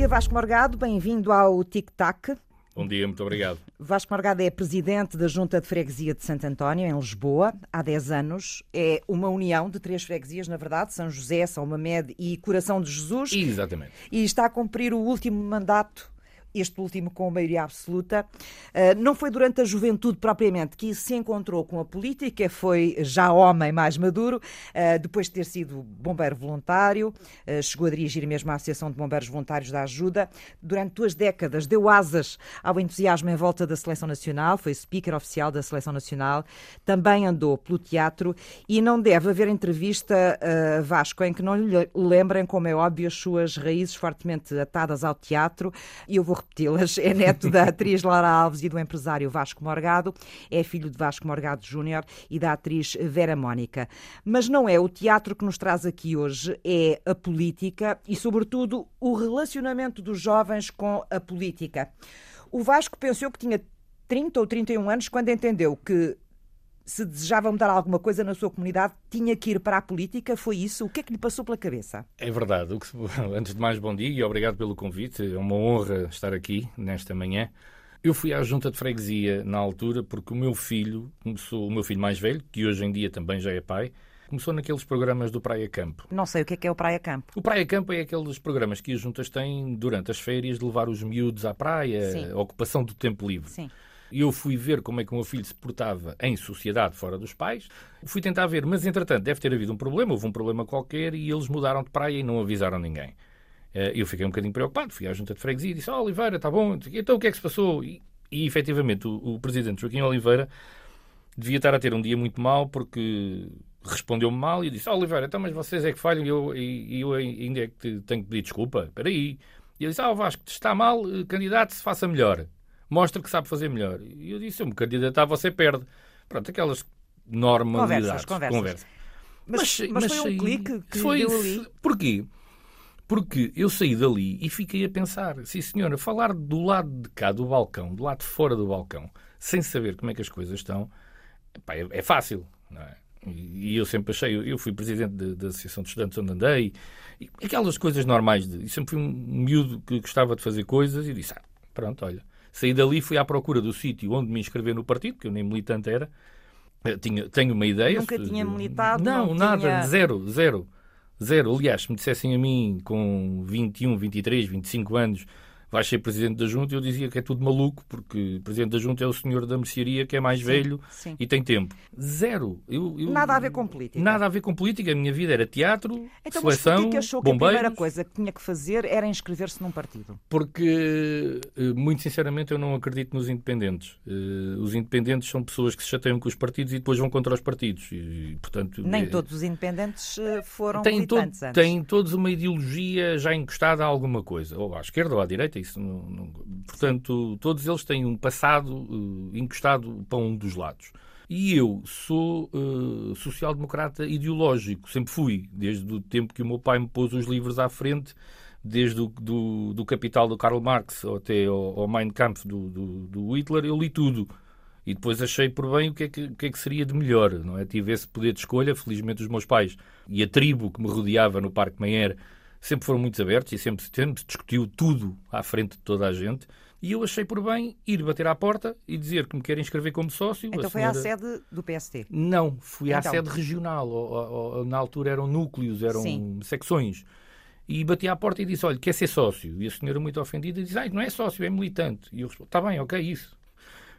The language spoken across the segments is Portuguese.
Bom dia, Vasco Morgado, bem-vindo ao Tic Tac. Bom dia, muito obrigado. Vasco Morgado é presidente da Junta de Freguesia de Santo António, em Lisboa, há 10 anos. É uma união de três freguesias, na verdade, São José, São Mamed e Coração de Jesus. Exatamente. E está a cumprir o último mandato este último com maioria absoluta. Uh, não foi durante a juventude propriamente que se encontrou com a política, foi já homem mais maduro, uh, depois de ter sido bombeiro voluntário, uh, chegou a dirigir mesmo a Associação de Bombeiros Voluntários da Ajuda. Durante duas décadas deu asas ao entusiasmo em volta da Seleção Nacional, foi speaker oficial da Seleção Nacional, também andou pelo teatro e não deve haver entrevista, Vasco, em que não lhe lembrem, como é óbvio, as suas raízes fortemente atadas ao teatro. E eu vou repeti-las. É neto da atriz Lara Alves e do empresário Vasco Morgado. É filho de Vasco Morgado Júnior e da atriz Vera Mónica. Mas não é o teatro que nos traz aqui hoje, é a política e, sobretudo, o relacionamento dos jovens com a política. O Vasco pensou que tinha 30 ou 31 anos quando entendeu que se desejava mudar alguma coisa na sua comunidade, tinha que ir para a política? Foi isso? O que é que lhe passou pela cabeça? É verdade. Antes de mais, bom dia e obrigado pelo convite. É uma honra estar aqui nesta manhã. Eu fui à junta de freguesia na altura porque o meu filho, começou, o meu filho mais velho, que hoje em dia também já é pai, começou naqueles programas do Praia Campo. Não sei o que é que é o Praia Campo. O Praia Campo é aqueles programas que as juntas têm durante as férias de levar os miúdos à praia, Sim. ocupação do tempo livre. Sim. E eu fui ver como é que o meu filho se portava em sociedade fora dos pais. Fui tentar ver, mas entretanto deve ter havido um problema, houve um problema qualquer e eles mudaram de praia e não avisaram ninguém. Eh, eu fiquei um bocadinho preocupado, fui à junta de freguesia e disse: oh, Oliveira, está bom, então o que é que se passou? E, e efetivamente o, o presidente Joaquim Oliveira devia estar a ter um dia muito mau porque respondeu-me mal e disse: oh, Oliveira, então, mas vocês é que falham e eu, e, eu ainda é que tenho que pedir desculpa. Espera aí. E ele disse: Ah, Vasco, está mal, eh, candidato, se faça melhor mostra que sabe fazer melhor. E eu disse, eu me candidatar, você perde. Pronto, aquelas normalidades. Conversas, conversas. Conversa. Mas, mas, mas, foi um clique que foi, deu ali? Porquê? Porque eu saí dali e fiquei a pensar, sim senhora, falar do lado de cá do balcão, do lado de fora do balcão, sem saber como é que as coisas estão, pá, é, é, fácil, não é? E, eu sempre achei, eu fui presidente da Associação de Estudantes onde andei, e aquelas coisas normais, de, e sempre fui um miúdo que gostava de fazer coisas e disse, ah, pronto, olha, Saí dali, fui à procura do sítio onde me inscrever no partido, que eu nem militante era. Tinha, tenho uma ideia. Nunca tinha militado? Não, não nada, tinha... zero, zero. Zero. Aliás, se me dissessem a mim com 21, 23, 25 anos vais ser presidente da Junta, eu dizia que é tudo maluco, porque presidente da Junta é o senhor da mercearia que é mais sim, velho sim. e tem tempo. Zero. Eu, eu, nada a ver com política. Nada a ver com política. A minha vida era teatro, então, seleção, mas achou que a primeira coisa que tinha que fazer era inscrever-se num partido? Porque, eh, muito sinceramente, eu não acredito nos independentes. Eh, os independentes são pessoas que se chateiam com os partidos e depois vão contra os partidos. E, portanto, Nem é... todos os independentes eh, foram têm militantes todo, Têm todos uma ideologia já encostada a alguma coisa, ou à esquerda ou à direita, isso não, não, portanto, todos eles têm um passado uh, encostado para um dos lados. E eu sou uh, social-democrata ideológico, sempre fui, desde o tempo que o meu pai me pôs os livros à frente, desde o do, do Capital do Karl Marx até ao, ao Mein Kampf do, do, do, Hitler, eu li tudo. E depois achei por bem o que, é que, o que é que seria de melhor. Não é? Tive esse poder de escolha, felizmente os meus pais e a tribo que me rodeava no Parque Meyer sempre foram muito abertos e sempre, sempre discutiu tudo à frente de toda a gente. E eu achei por bem ir bater à porta e dizer que me querem inscrever como sócio. Então foi à sede do PST? Não, fui então. à sede regional. Ou, ou, ou, na altura eram núcleos, eram Sim. secções. E bati à porta e disse: Olha, quer ser sócio? E a senhora, muito ofendida, disse: Ah, não é sócio, é militante. E eu respondi: Está bem, ok, isso.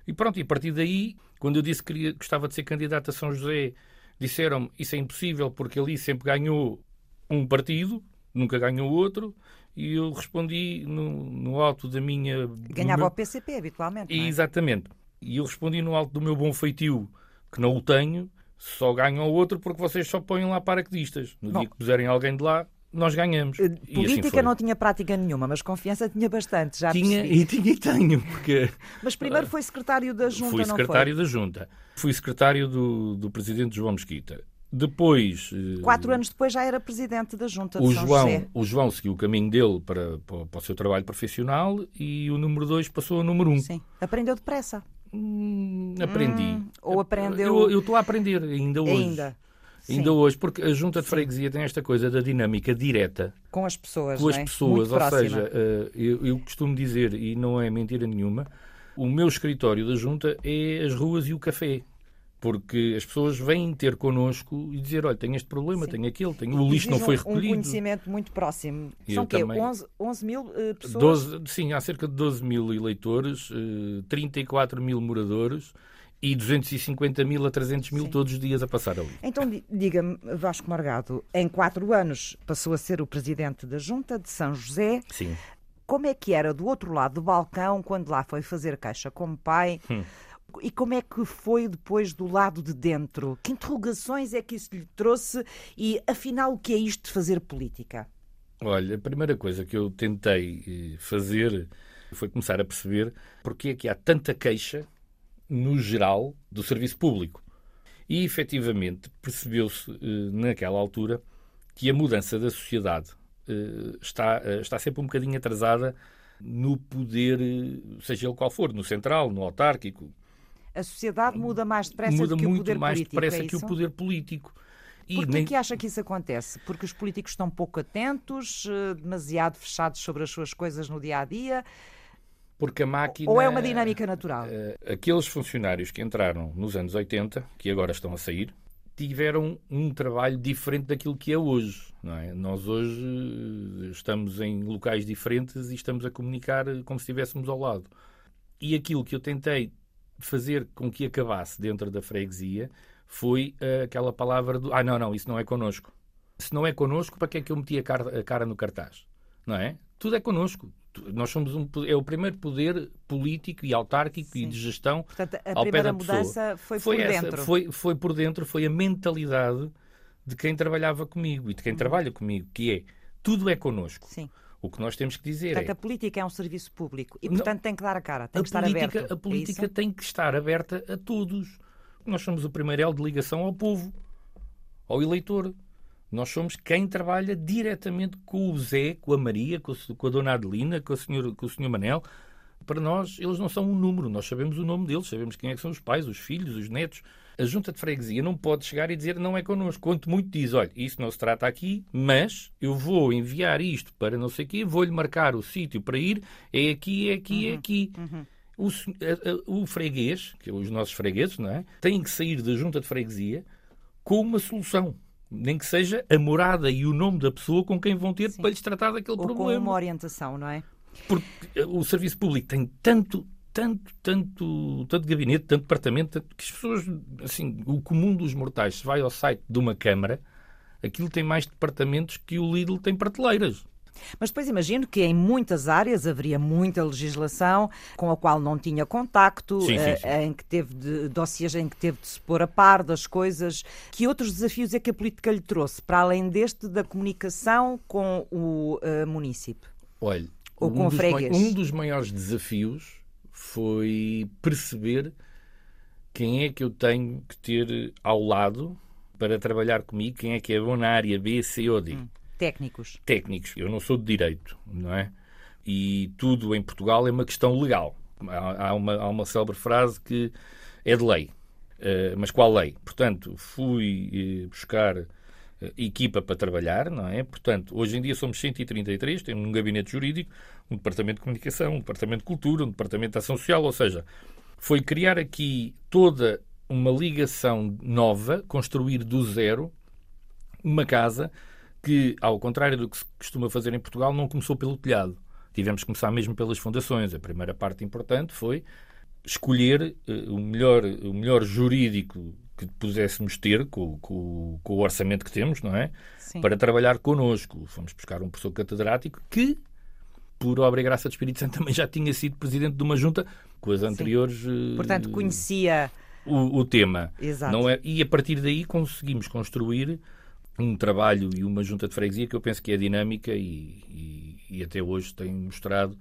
E pronto, e a partir daí, quando eu disse que queria, gostava de ser candidato a São José, disseram-me: Isso é impossível porque ali sempre ganhou um partido nunca ganhou outro, e eu respondi no, no alto da minha. Ganhava meu... o PCP habitualmente. É? Exatamente. E eu respondi no alto do meu bom feitio, que não o tenho, só ganham o outro porque vocês só põem lá paraquedistas. No Bom, dia que puserem alguém de lá, nós ganhamos. Uh, política assim não tinha prática nenhuma, mas confiança tinha bastante, já Tinha percebi. e tinha e tenho, porque... Mas primeiro foi secretário da Junta, Fui secretário da Junta. Fui secretário do, do presidente João Mesquita. Depois. Eh, Quatro anos depois já era presidente da Junta de o São João, José. O João seguiu o caminho dele para, para, para, o seu trabalho profissional e o número dois passou a número um. Sim. Aprendeu depressa. Hum, aprendi. Hum, ou aprendeu. Eu estou a aprender ainda hoje. Ainda. Sim. Ainda hoje, porque a junta de freguesia tem esta coisa da dinâmica direta com as pessoas. com as é? pessoas. Muito Ou próxima. seja, eh, eu, eu costumo dizer, e não é mentira nenhuma, o meu escritório da junta é as ruas e o café. Porque as pessoas vêm ter connosco e dizer: olha, tenho este problema, Sim. tenho aquele, tenho... o lixo não foi um- Um recolhido. conhecimento muito próximo. Eu São o quê? também. 11, 11 mil eh, pessoas? 12, sim, há cerca de 12 mil eleitores, eh, 34 mil moradores e 250 mil a 300 mil Sim. todos os dias a passar ali. Então, di- diga-me, Vasco Margado, em quatro anos passou a ser o presidente da Junta de São José. Sim. Como é que era do outro lado do balcão quando lá foi fazer caixa como pai? Hum. E como é que foi depois do lado de dentro? Que interrogações é que isso lhe trouxe? E afinal, o que é isto de fazer política? Olha, a primeira coisa que eu tentei eh, fazer foi começar a perceber porque é que há tanta queixa, no geral, do serviço público. E, efetivamente, percebeu-se eh, naquela altura que a mudança da sociedade eh, está, está sempre um bocadinho atrasada no poder, seja ele qual for, no central, no autárquico, A sociedade muda mais depressa muda do que o muito poder mais político, depressa é que o poder político. E Porquê nem- que acha que isso acontece? Porque os políticos estão pouco atentos, eh, demasiado fechados sobre as suas coisas no dia a dia, porque a máquina. ou é uma dinâmica natural? Eh, aqueles funcionários que entraram nos anos 80, que agora estão a sair, tiveram um trabalho diferente daquilo que é hoje. É? Nós hoje eh, estamos em locais diferentes e estamos a comunicar como se estivéssemos ao lado. E aquilo que eu tentei fazer com que acabasse dentro da freguesia foi eh, aquela palavra do ah, não, não, isso não é connosco. Se não é connosco, para que é que eu meti a cara, a cara no cartaz? Não é? Tudo é connosco. Nós somos um, é o primeiro poder político e autárquico e Sim. de gestão Portanto, a ao pé primeira da pessoa. mudança foi, foi por essa, dentro. Foi, foi por dentro, foi a mentalidade de quem trabalhava comigo e de quem trabalha comigo, que é tudo é connosco. Sim. O que nós temos que dizer Portanto, é a política é um serviço público e, Não. portanto, tem que dar a cara, tem a que estar política, aberto. a política É tem que estar aberta a todos. Nós somos o primeiro elo de ligação ao povo, ao eleitor. Nós somos quem trabalha diretamente com o Zé, com a Maria, com a, com a Dona Adelina, com, a senhora, com o Sr. Manel. Para nós, eles não são um número. Nós sabemos o nome deles, sabemos quem é que são os pais, os filhos, os netos. A junta de freguesia não pode chegar e dizer não é connosco. Quanto muito diz, olha, isso não se trata aqui, mas eu vou enviar isto para não sei o quê, vou-lhe marcar o sítio para ir, é aqui, é aqui, é aqui. O, sen- a- a- o freguês, que é os nossos fregueses, não é? Têm que sair da junta de freguesia com uma solução. Nem que seja a morada e o nome da pessoa com quem vão ter Sim. para lhes tratar daquele Ou com problema. uma orientação, não é? Porque eh, o serviço público tem tanto, tanto, tanto, tanto gabinete, tanto departamento, tanto que as pessoas, assim, o comum dos mortais, se vai ao site de uma Câmara, aquilo tem mais departamentos que o Lidl tem prateleiras. Mas depois imagino que em muitas áreas haveria muita legislação com a qual não tinha contacto, Sim, sim, eh, sim. em que teve de, dossiês em que teve de se pôr a par das coisas. Que outros desafios é que a política lhe trouxe, para além deste da comunicação com o eh, município? Olha, Ou com o dos um dos maiores desafios foi perceber quem é que eu tenho que ter ao lado para trabalhar comigo, quem é que é bom na área B, C ou D. Técnicos. Técnicos. Eu não sou de direito, não é? E tudo em Portugal é uma questão legal. Há, uma, há uma célebre frase que é de lei. Eh, mas qual lei? Portanto, fui eh, buscar equipa para trabalhar, não é? Portanto, hoje em dia somos 133, temos um gabinete jurídico, um departamento de comunicação, um departamento de cultura, um departamento de ação social, ou seja, foi criar aqui toda uma ligação nova, construir do zero uma casa que, ao contrário do que se costuma fazer em Portugal, não começou pelo telhado. Tivemos que começar mesmo pelas fundações. A primeira parte importante foi escolher eh, o, melhor, o melhor jurídico que pudéssemos ter com, com- com o orçamento que temos, não é? Sim. Para trabalhar connosco. Fomos buscar um professor catedrático que, por obra e graça do Espírito Santo, também já tinha sido presidente de uma junta com as anteriores. eh, Portanto, conhecia. o, o tema. Exato. Não é? E a partir daí conseguimos construir um trabalho e uma junta de freguesia que eu penso que é dinâmica e, e- e até hoje tem mostrado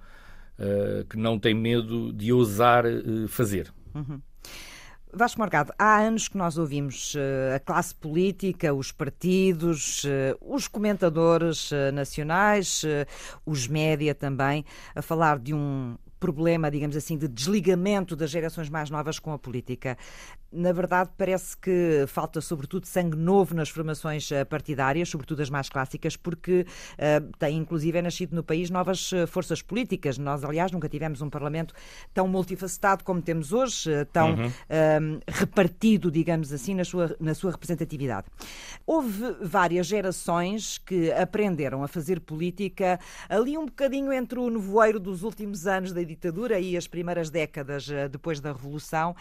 eh, que não tem medo de ousar eh, fazer. Vasco Morgado, há anos que nós ouvimos eh, a classe política, os partidos, eh, os comentadores eh, nacionais, os média também, a falar de um problema, digamos assim, de desligamento das gerações mais novas com a política. Na verdade, parece que falta, sobretudo, sangue novo nas formações eh, partidárias, sobretudo as mais clássicas, porque uh, tem, inclusive, é nascido no país novas forças políticas. Nós, aliás, nunca tivemos um Parlamento tão multifacetado como temos hoje, tão uhum. uh, repartido, digamos assim, na sua, na sua representatividade. Houve várias gerações que aprenderam a fazer política ali um bocadinho entre o nevoeiro dos últimos anos da ditadura e as primeiras décadas depois da Revolução,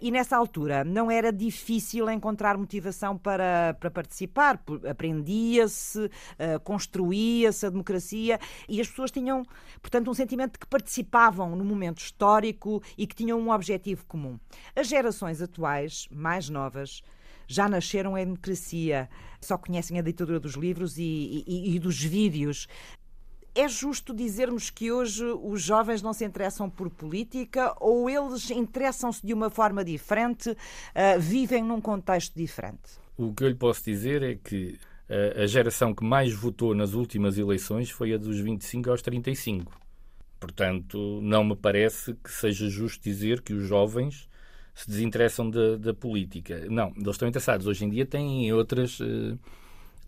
e nessa altura não era difícil encontrar motivação para, para participar, aprendia-se, uh, construía-se a democracia e as pessoas tinham, portanto, um sentimento de que participavam no momento histórico e que tinham um objetivo comum. As gerações atuais, mais novas, já nasceram em democracia, só conhecem a ditadura dos livros e, e, e dos vídeos. É justo dizermos que hoje os jovens não se interessam por política ou eles interessam-se de uma forma diferente, uh, vivem num contexto diferente? O que eu lhe posso dizer é que uh, a geração que mais votou nas últimas eleições foi a dos 25 aos 35. Portanto, não me parece que seja justo dizer que os jovens se desinteressam da, da política. Não, eles estão interessados. Hoje em dia têm outras, uh,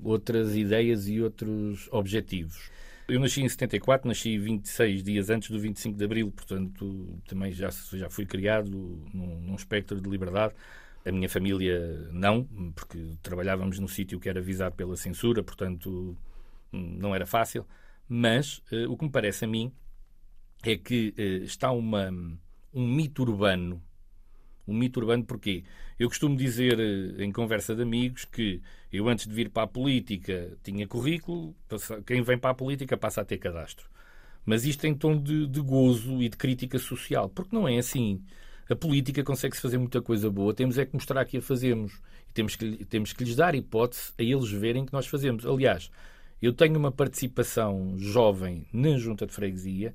outras ideias e outros objetivos. Eu nasci em 74, nasci 26 dias antes do 25 de Abril, portanto também já, já fui criado num, num espectro de liberdade. A minha família não, porque trabalhávamos num sítio que era visado pela censura, portanto não era fácil. Mas uh, o que me parece a mim é que uh, está uma, um mito urbano. Um mito urbano porquê? Eu costumo dizer uh, em conversa de amigos que eu, antes de vir para a política, tinha currículo, quem vem para a política passa a ter cadastro. Mas isto em tom de, de gozo e de crítica social, porque não é assim. A política consegue-se fazer muita coisa boa, temos é que mostrar que a fazemos. E temos que, temos que lhes dar hipótese a eles verem que nós fazemos. Aliás, eu tenho uma participação jovem na junta de freguesia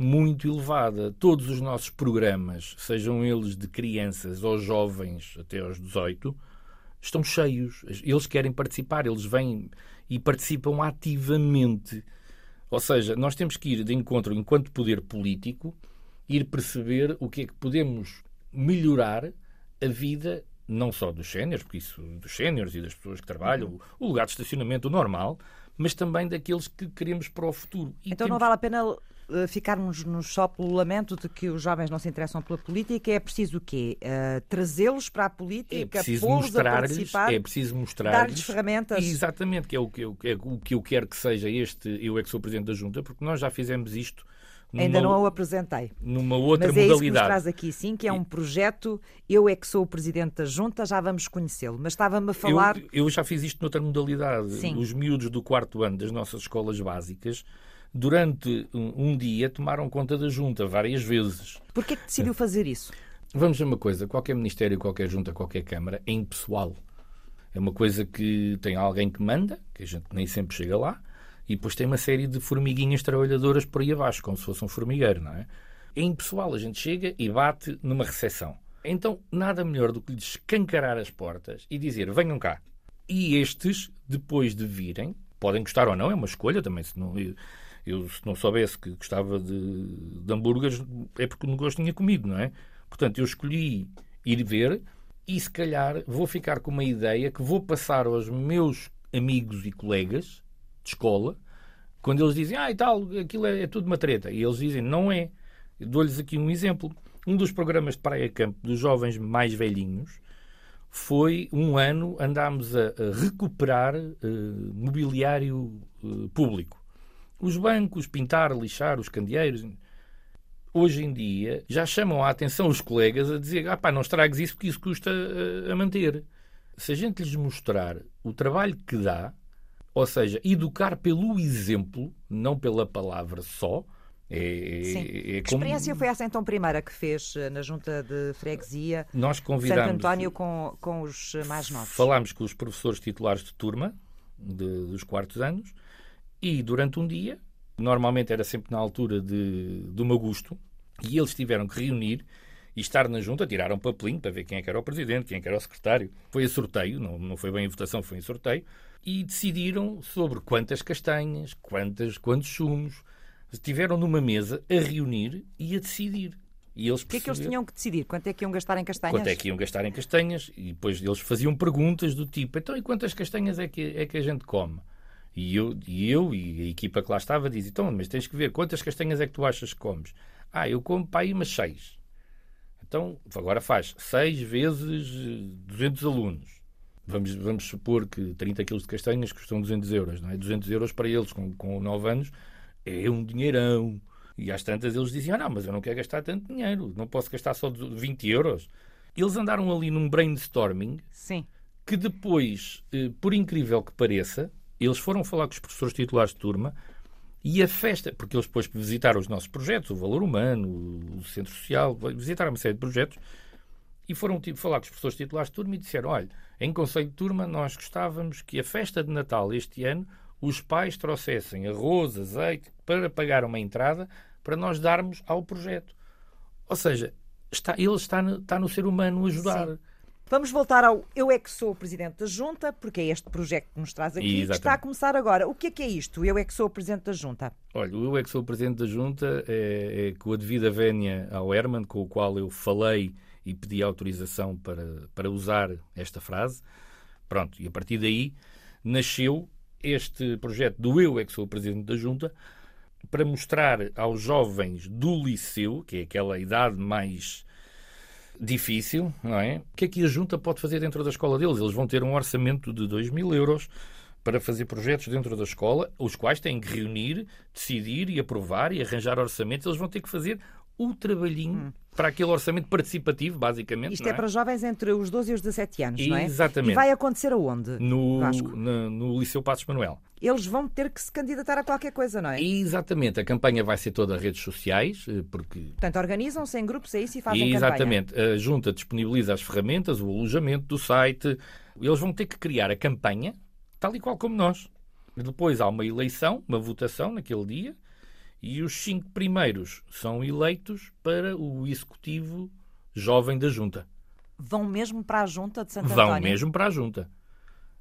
muito elevada. Todos os nossos programas, sejam eles de crianças ou jovens até aos 18, estão cheios. Eles querem participar, eles vêm e participam ativamente. Ou seja, nós temos que ir de encontro, enquanto poder político, ir perceber o que é que podemos melhorar a vida não só dos séniores, porque isso dos séniores e das pessoas que trabalham, o lugar de estacionamento normal, mas também daqueles que queremos para o futuro. E então temos... não vale a pena eh, ficarmos no só pelo lamento de que os jovens não se interessam pela política, é preciso o quê? Uh, Trazê-los para a política, é preciso mostrar-lhes, é preciso mostrar dar-lhes ferramentas. Exatamente, que é o que, eu, é o que eu quero que seja este, eu é que sou Presidente da Junta, porque nós já fizemos isto numa, Ainda não o apresentei. Numa outra Mas é modalidade. Isso que nos traz aqui, sim, que é um projeto. Eu é que sou o presidente da junta, já vamos conhecê-lo. Mas estava-me a falar. Eu, eu, já fiz isto noutra modalidade. Sim. Os miúdos do quarto ano das nossas escolas básicas durante um, dia tomaram conta da junta várias vezes. Porquê que decidiu fazer isso? Vamos ver uma coisa, qualquer ministério, qualquer junta, qualquer câmara é impessoal. É uma coisa que tem alguém que manda, que a gente nem sempre chega lá, e depois tem uma série de formiguinhas trabalhadoras por aí abaixo, como se fosse um formigueiro, não é? É impessoal, a gente chega e bate numa recepção. Então, nada melhor do que lhes escancarar as portas e dizer, venham cá. E estes, depois de virem, podem gostar ou não, é uma escolha também, se não... Eu, se não soubesse que gostava de, de hambúrgueres, é porque o negócio tinha comido, não é? Portanto, eu escolhi ir ver e, se calhar, vou ficar com uma ideia que vou passar aos meus amigos e colegas de escola, quando eles dizem, ah, e tal, aquilo é, é tudo uma treta. E eles dizem, não é. Dou-lhes aqui um exemplo. Um dos programas de Praia Campo dos jovens mais velhinhos foi um ano andámos a, a recuperar uh, mobiliário uh, público os bancos, pintar, lixar os candeeiros. Hoje em dia já chamam a atenção os colegas a dizer: ah, pá, não estragues isso porque isso custa a, eh, a manter. Se a gente lhes mostrar o trabalho que dá, ou seja, educar pelo exemplo, não pela palavra só, é, Sim. É como... Que experiência foi essa então primeira que fez eh, na junta de freguesia Nós convidamos, Santo António com, com os mais novos? Falámos com os professores titulares de turma de, dos quartos anos e durante um dia, normalmente era sempre na altura de, do meu gosto, e eles tiveram que reunir e estar na junta, tiraram um papelinho para ver quem é que era o presidente, quem é que era o secretário. Foi a sorteio, não, não foi bem em votação, foi em sorteio, e decidiram sobre quantas castanhas, quantas, quantos sumos, estiveram numa mesa a reunir e a decidir. E eles o que é que eles tinham que decidir? Quanto é que iam gastar em castanhas? Quanto é que iam gastar em castanhas? E depois eles faziam perguntas do tipo: então, e quantas castanhas é que, é que a gente come? E eu, e eu e a equipa que lá estava dizem: então, mas tens que ver quantas castanhas é que tu achas que comes? Ah, eu como para aí umas seis. Então, agora faz seis vezes 200 alunos. Vamos, vamos supor que 30 quilos de castanhas custam 200 euros, não é? 200 euros para eles com, com 9 anos é um dinheirão. E às tantas eles diziam: ah, não, mas eu não quero gastar tanto dinheiro, não posso gastar só 20 euros. Eles andaram ali num brainstorming Sim. que depois, eh, por incrível que pareça, eles foram falar com os professores titulares de turma e a festa, porque eles depois visitaram os nossos projetos, o Valor Humano, o Centro Social, visitaram uma série de projetos e foram tipo, falar com os professores titulares de turma e disseram: olha, em Conselho de Turma nós gostávamos que a festa de Natal este ano os pais trouxessem arroz, azeite para pagar uma entrada para nós darmos ao projeto. Ou seja, está, ele está no, está no ser humano ajudar. Sim. Vamos voltar ao Eu é que sou o Presidente da Junta, porque é este projeto que nos traz aqui, Exatamente. que está a começar agora. O que é que é isto? Eu é que sou o Presidente da Junta? Olha, o Eu é que sou o Presidente da Junta é, é com a devida vénia ao Herman, com o qual eu falei e pedi autorização para, para usar esta frase. Pronto, e a partir daí nasceu este projeto do Eu é que sou o Presidente da Junta, para mostrar aos jovens do liceu, que é aquela idade mais difícil, não é? O que é que a Junta pode fazer dentro da escola deles? Eles vão ter um orçamento de 2 mil euros para fazer projetos dentro da escola, os quais têm que reunir, decidir e aprovar e arranjar orçamentos. Eles vão ter que fazer o trabalhinho hum. para aquele orçamento participativo, basicamente. Isto é? é? para jovens entre os 12 e os 17 anos, não é? Exatamente. E vai acontecer aonde? No, no, no Liceu Passos Manuel. Eles vão ter que se candidatar a qualquer coisa, não é? Exatamente. A campanha vai ser toda redes sociais, eh, porque... Portanto, organizam-se em grupos, é isso, e fazem Exatamente. campanha. A Junta disponibiliza as ferramentas, o alojamento do site. Eles vão ter que criar a campanha, tal e qual como nós. Depois há uma eleição, uma votação naquele dia, e os cinco primeiros são eleitos para o executivo jovem da junta. Vão mesmo para a junta de Santo Vão António? Vão mesmo para a junta.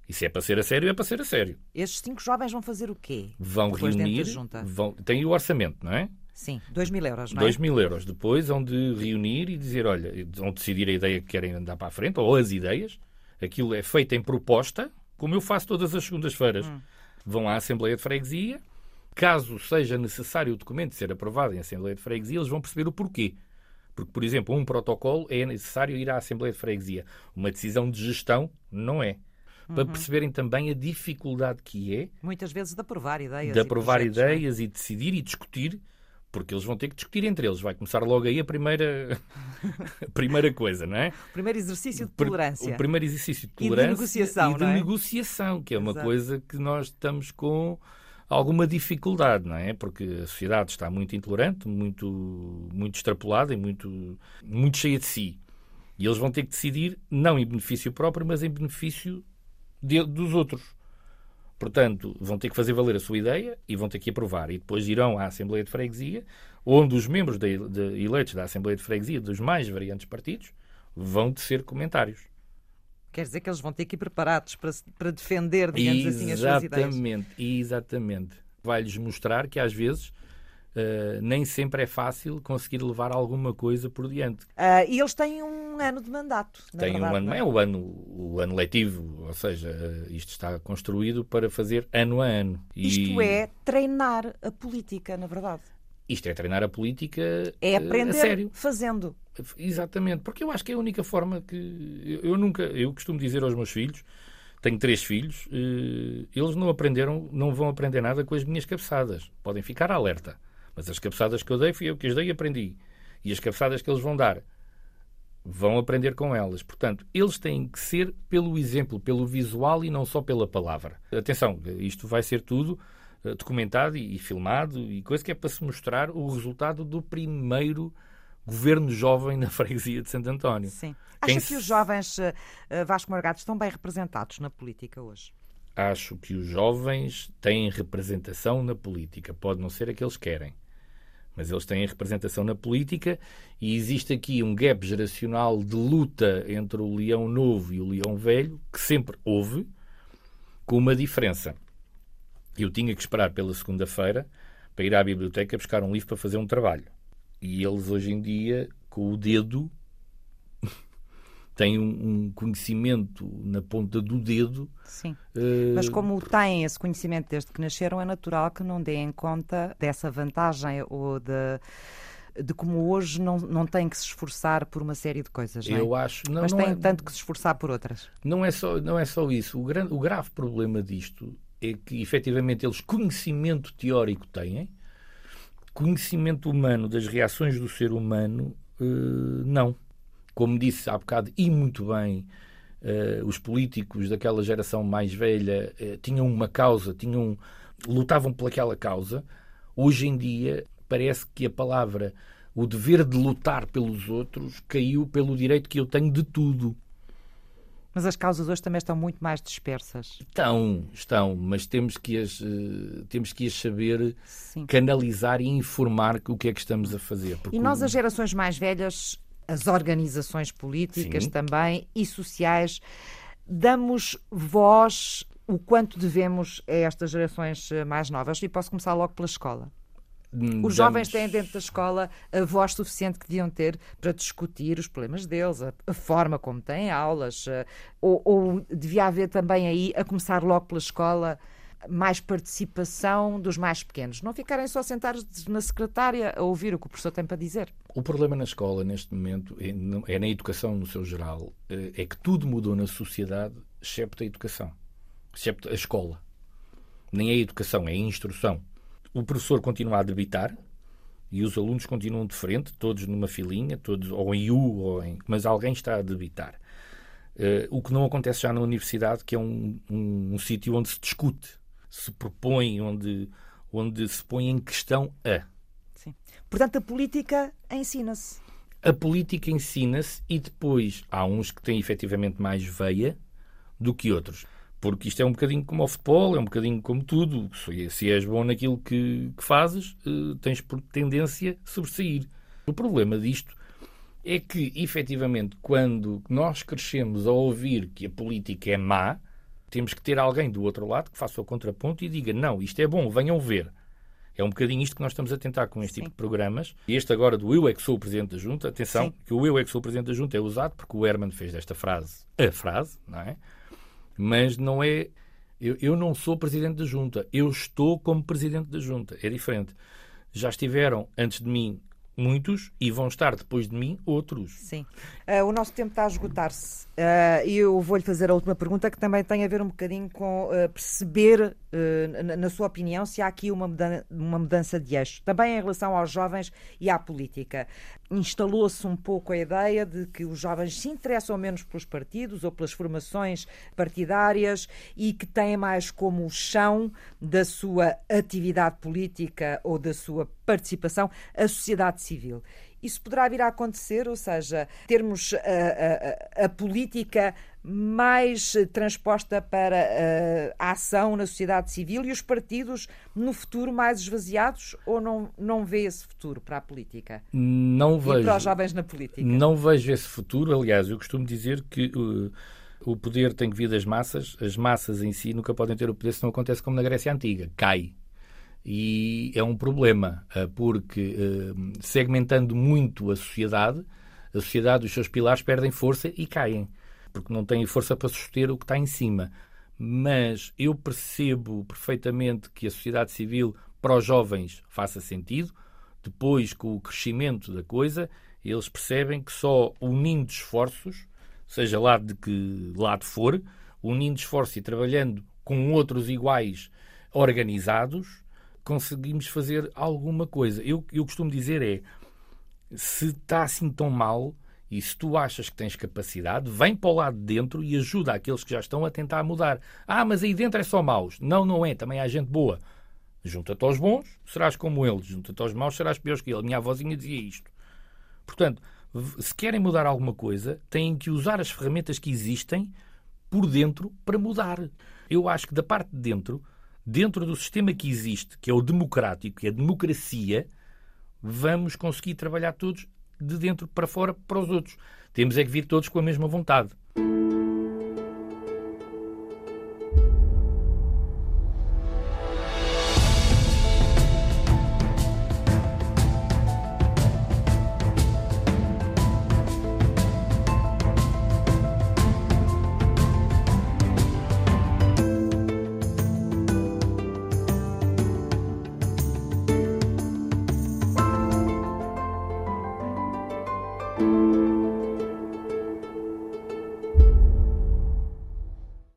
E se é para ser a sério, é para ser a sério. Estes cinco jovens vão fazer o quê? Vão reunir. Vão, têm o orçamento, não é? Sim, 2 mil euros, não é? 2 mil euros. Depois vão de reunir e dizer: olha, vão decidir a ideia que querem andar para a frente, ou as ideias. Aquilo é feito em proposta, como eu faço todas as segundas-feiras. Hum. Vão à Assembleia de Freguesia, caso seja necessário o documento ser aprovado em Assembleia de Freguesia, eles vão perceber o porquê. Porque, por exemplo, um protocolo é necessário ir à Assembleia de Freguesia. Uma decisão de gestão não é. Uhum. Para perceberem também a dificuldade que é. Muitas vezes de aprovar ideias. De aprovar projetos, é? ideias é? e decidir e discutir, porque eles vão ter que discutir entre eles. Vai começar logo aí a primeira, a primeira coisa, não é? O primeiro exercício de tolerância. O primeiro exercício de tolerância. E de negociação. E de é? negociação, que é uma Exato. coisa que nós estamos com alguma dificuldade, não é? Porque a sociedade está muito intolerante, muito, muito extrapolada e muito, muito cheia de si. E eles vão ter que decidir, não em benefício próprio, mas em benefício de, dos outros. Portanto, vão ter que fazer valer a sua ideia e vão ter que aprovar. E depois irão à Assembleia de Freguesia, onde os membros de, de, eleitos da Assembleia de Freguesia, dos mais variantes partidos, vão tecer comentários. Quer dizer que eles vão ter que ir preparados para, para defender, digamos exatamente, assim, as suas ideias. Exatamente, exatamente. Vai-lhes mostrar que às vezes Uh, nem sempre é fácil conseguir levar alguma coisa por diante. Uh, e eles têm um ano de mandato. Tem verdade, um ano, é? é? o ano, o ano letivo, ou seja, uh, isto está construído para fazer ano a ano. Isto é treinar a política, na verdade. Isto é treinar a política é aprender a sério. fazendo. Exatamente, porque eu acho que é a única forma que eu nunca, eu costumo dizer aos meus filhos, tenho três filhos, eh, eles não aprenderam, não vão aprender nada com as minhas cabeçadas. Podem ficar alerta, mas as cabeçadas que eu dei fui eu que as dei e aprendi. E as cabeçadas que eles vão dar vão aprender com elas. Portanto, eles têm que ser pelo exemplo, pelo visual e não só pela palavra. Atenção, isto vai ser tudo eh, documentado e, filmado e coisa que é para se mostrar o resultado do primeiro governo jovem na freguesia de Santo António. Sim. Acha Quem que os jovens uh, Vasco Morgado estão bem representados na política hoje? Acho que os jovens têm representação na política. Pode não ser a que eles querem, mas eles têm representação na política e existe aqui um gap geracional de luta entre o leão novo e o leão velho, que sempre houve, com uma diferença eu tinha que esperar pela segunda-feira para ir à biblioteca buscar um livro para fazer um trabalho. E eles hoje em dia, com o dedo, têm um, conhecimento na ponta do dedo. Sim. Uh... Mas como têm esse conhecimento desde que nasceram, é natural que não deem conta dessa vantagem ou de de como hoje não, não têm que se esforçar por uma série de coisas. Não é? Eu acho. Não, Mas não têm é... tanto que se esforçar por outras. Não é só, não é só isso. O, grande, o grave problema disto é que, efetivamente, eles conhecimento teórico têm, conhecimento humano das reações do ser humano, uh, não. Como disse há bocado, e muito bem, uh, os políticos daquela geração mais velha uh, tinham uma causa, tinham, lutavam pelaquela causa. Hoje em dia, parece que a palavra o dever de lutar pelos outros caiu pelo direito que eu tenho de tudo. Mas as causas hoje também estão muito mais dispersas. Estão, estão, mas temos que as, uh, temos que as saber Sim. canalizar e informar o que é que estamos a fazer. E nós, as gerações mais velhas, as organizações políticas Sim. também e sociais, damos voz o quanto devemos a estas gerações eh, mais novas. E posso começar logo pela escola. Hum, os jovens têm dentro da escola a voz suficiente que deviam ter para discutir os problemas deles, a, a forma como têm aulas, ou, ou, devia haver também aí, a começar logo pela escola, mais participação dos mais pequenos. Não ficarem só sentados na secretária a ouvir o que o professor tem para dizer. O problema na escola, neste momento, é, é na educação no seu geral, eh, é que tudo mudou na sociedade, excepto a educação, excepto a escola. Nem é educação, é a instrução o professor continua a debitar e os alunos continuam de frente, todos numa filinha, todos ou em U, ou em, mas alguém está a debitar. Uh, o que não acontece já na universidade, que é um, um, um sítio onde se discute, se propõe, onde, onde se põe em questão a. Sim. Portanto, a política ensina-se. A política ensina-se e depois há uns que têm efetivamente mais veia do que outros. Porque isto é um bocadinho como o futebol, é um bocadinho como tudo. Se és bom naquilo que, que fazes, uh, tens por tendência sobressair. O problema disto é que, efetivamente, quando nós crescemos a ouvir que a política é má, temos que ter alguém do outro lado que faça o contraponto e diga: não, isto é bom, venham ver. É um bocadinho isto que nós estamos a tentar com este Sim. tipo de programas. E este agora do Eu é que sou o Presidente da Junta, atenção, Sim. que o Eu é que sou o Presidente da Junta é usado porque o Herman fez desta frase a frase, não é? Mas não é. Eu, eu não sou presidente da junta, eu estou como presidente da junta. É diferente. Já estiveram antes de mim muitos e vão estar depois de mim outros. Sim. Uh, o nosso tempo está a esgotar-se. Uh, e eu vou-lhe fazer a última pergunta que também tem a ver um bocadinho com uh, perceber, na, na, sua opinião, se há aqui uma uma mudança de eixo. Também em relação aos jovens e à política. Instalou-se um pouco a ideia de que os jovens se interessam menos pelos partidos ou pelas formações partidárias e que têm mais como chão da sua atividade política ou da sua participação a sociedade civil. Isso poderá vir a acontecer, ou seja, termos a, a, a política mais transposta para a ação na sociedade civil e os partidos no futuro mais esvaziados ou não, não vê esse futuro para a política? Não vejo. E para os jovens na política? Não vejo esse futuro. Aliás, eu costumo dizer que uh, o poder tem que vir das massas. As massas em si nunca podem ter o poder se não acontece como na Grécia Antiga. Cai. E é um problema, uh, porque uh, segmentando muito a sociedade, a sociedade, os seus pilares perdem força e caem porque não têm força para suster o que está em cima. Mas eu percebo perfeitamente que a sociedade civil para os jovens faça sentido. Depois, com o crescimento da coisa, eles percebem que só unindo esforços, seja lá de que lado for, unindo esforços e trabalhando com outros iguais organizados, conseguimos fazer alguma coisa. Eu, eu costumo dizer é, se está assim tão mal, e se tu achas que tens capacidade, vem para o lado de dentro e ajuda aqueles que já estão a tentar mudar. Ah, mas aí dentro é só maus. Não, não é. Também há gente boa. Junta-te aos bons, serás como eles. Junta-te aos maus, serás pior que ele. Minha avózinha dizia isto. Portanto, se querem mudar alguma coisa, têm que usar as ferramentas que existem por dentro para mudar. Eu acho que da parte de dentro, dentro do sistema que existe, que é o democrático, que é a democracia, vamos conseguir trabalhar todos de dentro para fora para os outros. Temos é que vir todos com a mesma vontade.